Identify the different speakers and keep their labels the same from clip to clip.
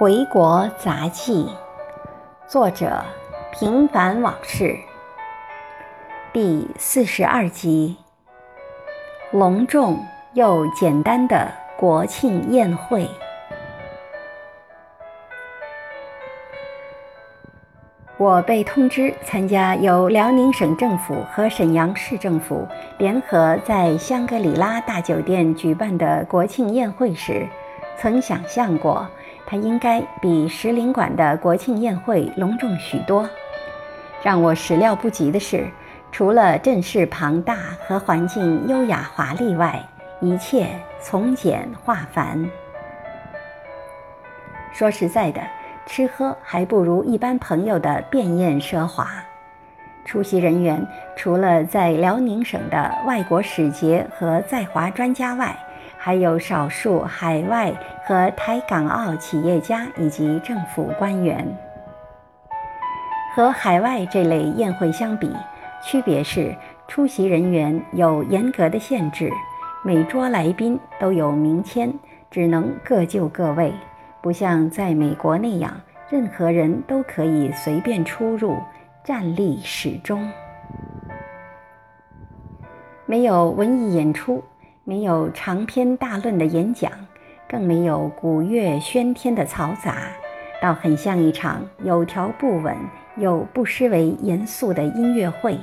Speaker 1: 回国杂记，作者平凡往事，第四十二集，隆重又简单的国庆宴会。我被通知参加由辽宁省政府和沈阳市政府联合在香格里拉大酒店举办的国庆宴会时，曾想象过它应该比石林馆的国庆宴会隆重许多。让我始料不及的是，除了阵势庞大和环境优雅华丽外，一切从简化繁。说实在的。吃喝还不如一般朋友的便宴奢华。出席人员除了在辽宁省的外国使节和在华专家外，还有少数海外和台港澳企业家以及政府官员。和海外这类宴会相比，区别是出席人员有严格的限制，每桌来宾都有名签，只能各就各位。不像在美国那样，任何人都可以随便出入，站立始终。没有文艺演出，没有长篇大论的演讲，更没有鼓乐喧天的嘈杂，倒很像一场有条不紊又不失为严肃的音乐会。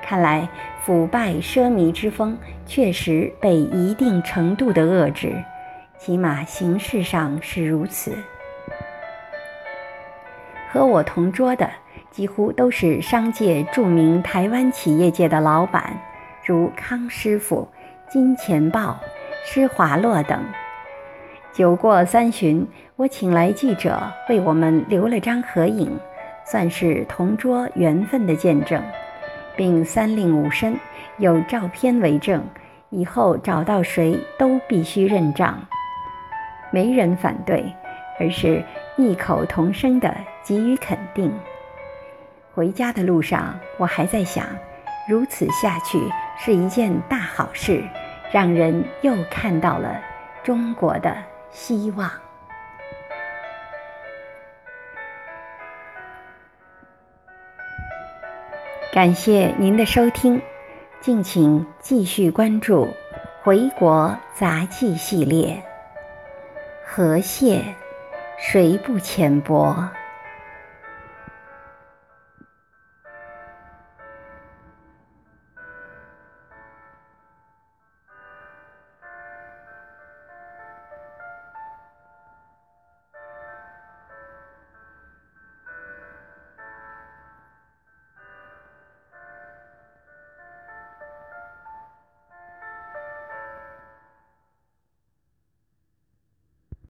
Speaker 1: 看来，腐败奢靡之风确实被一定程度的遏制。起码形式上是如此。和我同桌的几乎都是商界著名台湾企业界的老板，如康师傅、金钱豹、施华洛等。酒过三巡，我请来记者为我们留了张合影，算是同桌缘分的见证，并三令五申，有照片为证，以后找到谁都必须认账。没人反对，而是异口同声地给予肯定。回家的路上，我还在想，如此下去是一件大好事，让人又看到了中国的希望。感谢您的收听，敬请继续关注《回国杂记》系列。河蟹，谁不浅薄？